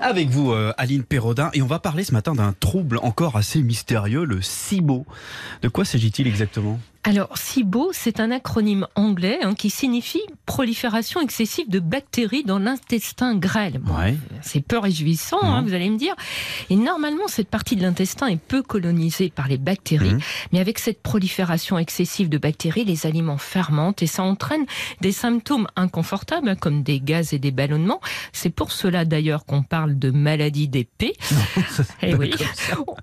Avec vous, euh, Aline Perrodin, et on va parler ce matin d'un trouble encore assez mystérieux, le SIBO. De quoi s'agit-il exactement? Alors, SIBO, c'est un acronyme anglais hein, qui signifie prolifération excessive de bactéries dans l'intestin grêle. Bon, Ouais. C'est peu réjouissant, hein, vous allez me dire. Et normalement, cette partie de l'intestin est peu colonisée par les bactéries. Mhm. Mais avec cette prolifération excessive de bactéries, les aliments fermentent et ça entraîne des symptômes inconfortables, hein, comme des gaz et des ballonnements. C'est pour cela d'ailleurs qu'on parle de maladie des P. Eh oui.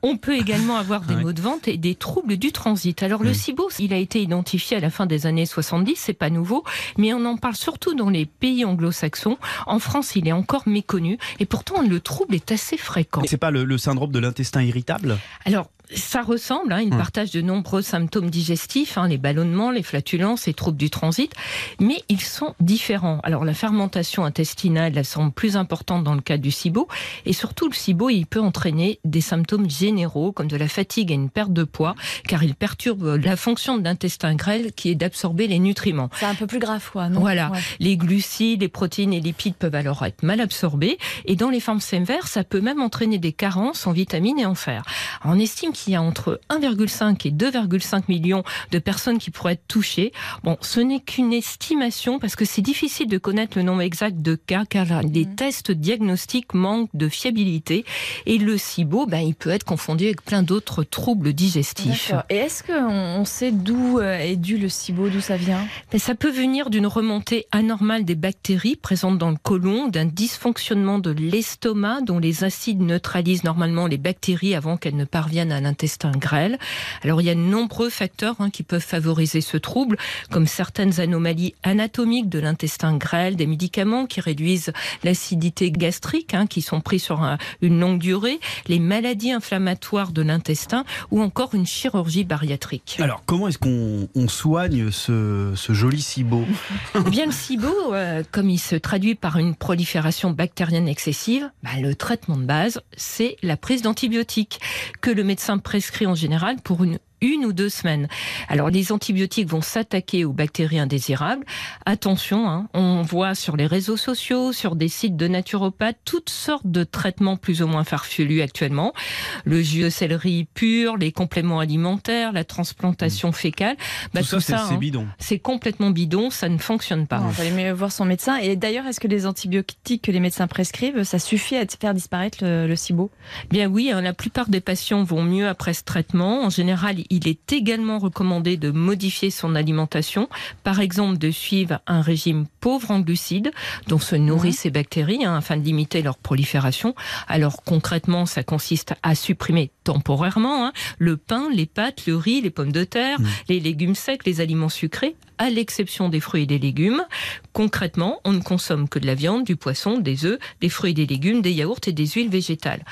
On peut également avoir des Ouais. maux de ventre et des troubles du transit. Alors le. SIBO, il a été identifié à la fin des années 70, c'est pas nouveau, mais on en parle surtout dans les pays anglo-saxons. En France, il est encore méconnu et pourtant le trouble est assez fréquent. C'est pas le, le syndrome de l'intestin irritable? Alors, ça ressemble, hein, il Hmm. partage de nombreux symptômes digestifs, hein, les ballonnements, les flatulences, les troubles du transit, mais ils sont différents. Alors, la fermentation intestinale, elle semble plus importante dans le cas du SIBO, et surtout, le SIBO, il peut entraîner des symptômes généraux, comme de la fatigue et une perte de poids, car il perturbe la fonction de l'intestin grêle, qui est d'absorber les nutriments. C'est un peu plus grave, quoi, non? Voilà. Ouais. Les glucides, les protéines et les lipides peuvent alors être mal absorbés. Et dans les formes sévères, ça peut même entraîner des carences en vitamines et en fer. Alors, on estime qu'il y a entre 1,5 et 2,5 millions de personnes qui pourraient être touchées. Bon, ce n'est qu'une estimation parce que c'est difficile de connaître le nombre exact de cas car les Mhm. tests diagnostiques manquent de fiabilité. Et le SIBO, ben, il peut être confondu avec plein d'autres troubles digestifs. Et est-ce qu'on on sait d'où euh, est dû le SIBO, d'où ça vient? Mais ça peut venir d'une remontée anormale des bactéries présentes dans le côlon, d'un dysfonctionnement de l'estomac dont les acides neutralisent normalement les bactéries avant qu'elles ne parviennent à l'intestin grêle. Alors il y a de nombreux facteurs hein, qui peuvent favoriser ce trouble, comme certaines anomalies anatomiques de l'intestin grêle, des médicaments qui réduisent l'acidité gastrique, hein, qui sont pris sur un- une longue durée, les maladies inflammatoires de l'intestin ou encore une chirurgie bariatrique. Alors, comment est-ce qu'on on soigne ce, ce joli SIBO? Eh bien, le SIBO, euh, comme il se traduit par une prolifération bactérienne excessive, bah, le traitement de base, c'est la prise d'antibiotiques que le médecin prescrit en général pour une une ou deux semaines. Alors les antibiotiques vont s'attaquer aux bactéries indésirables. Attention, hein, on voit sur les réseaux sociaux, sur des sites de naturopathes, toutes sortes de traitements plus ou moins farfelus actuellement. Le jus de céleri pur, les compléments alimentaires, la transplantation fécale. Bah, Tout ça, c'est c'est hein, bidon. c'est complètement bidon, ça ne fonctionne pas. Il fallait mieux voir son médecin. Et d'ailleurs, est-ce que les antibiotiques que les médecins prescrivent, ça suffit à faire disparaître le, le SIBO? Bien oui, hein, la plupart des patients vont mieux après ce traitement. En général, il est également recommandé de modifier son alimentation, par exemple de suivre un régime pauvre en glucides, dont se nourrissent ces bactéries, hein, afin de limiter leur prolifération. Alors concrètement, ça consiste à supprimer temporairement hein, le pain, les pâtes, le riz, les pommes de terre, Mmh. les légumes secs, les aliments sucrés, à l'exception des fruits et des légumes. Concrètement, on ne consomme que de la viande, du poisson, des œufs, des fruits et des légumes, des yaourts et des huiles végétales.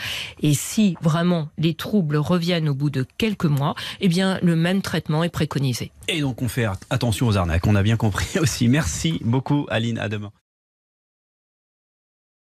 Et si vraiment les troubles reviennent au bout de quelques mois, eh bien le même traitement est préconisé. Et donc, on fait attention aux arnaques. On a bien compris aussi. Merci beaucoup, Aline. À demain.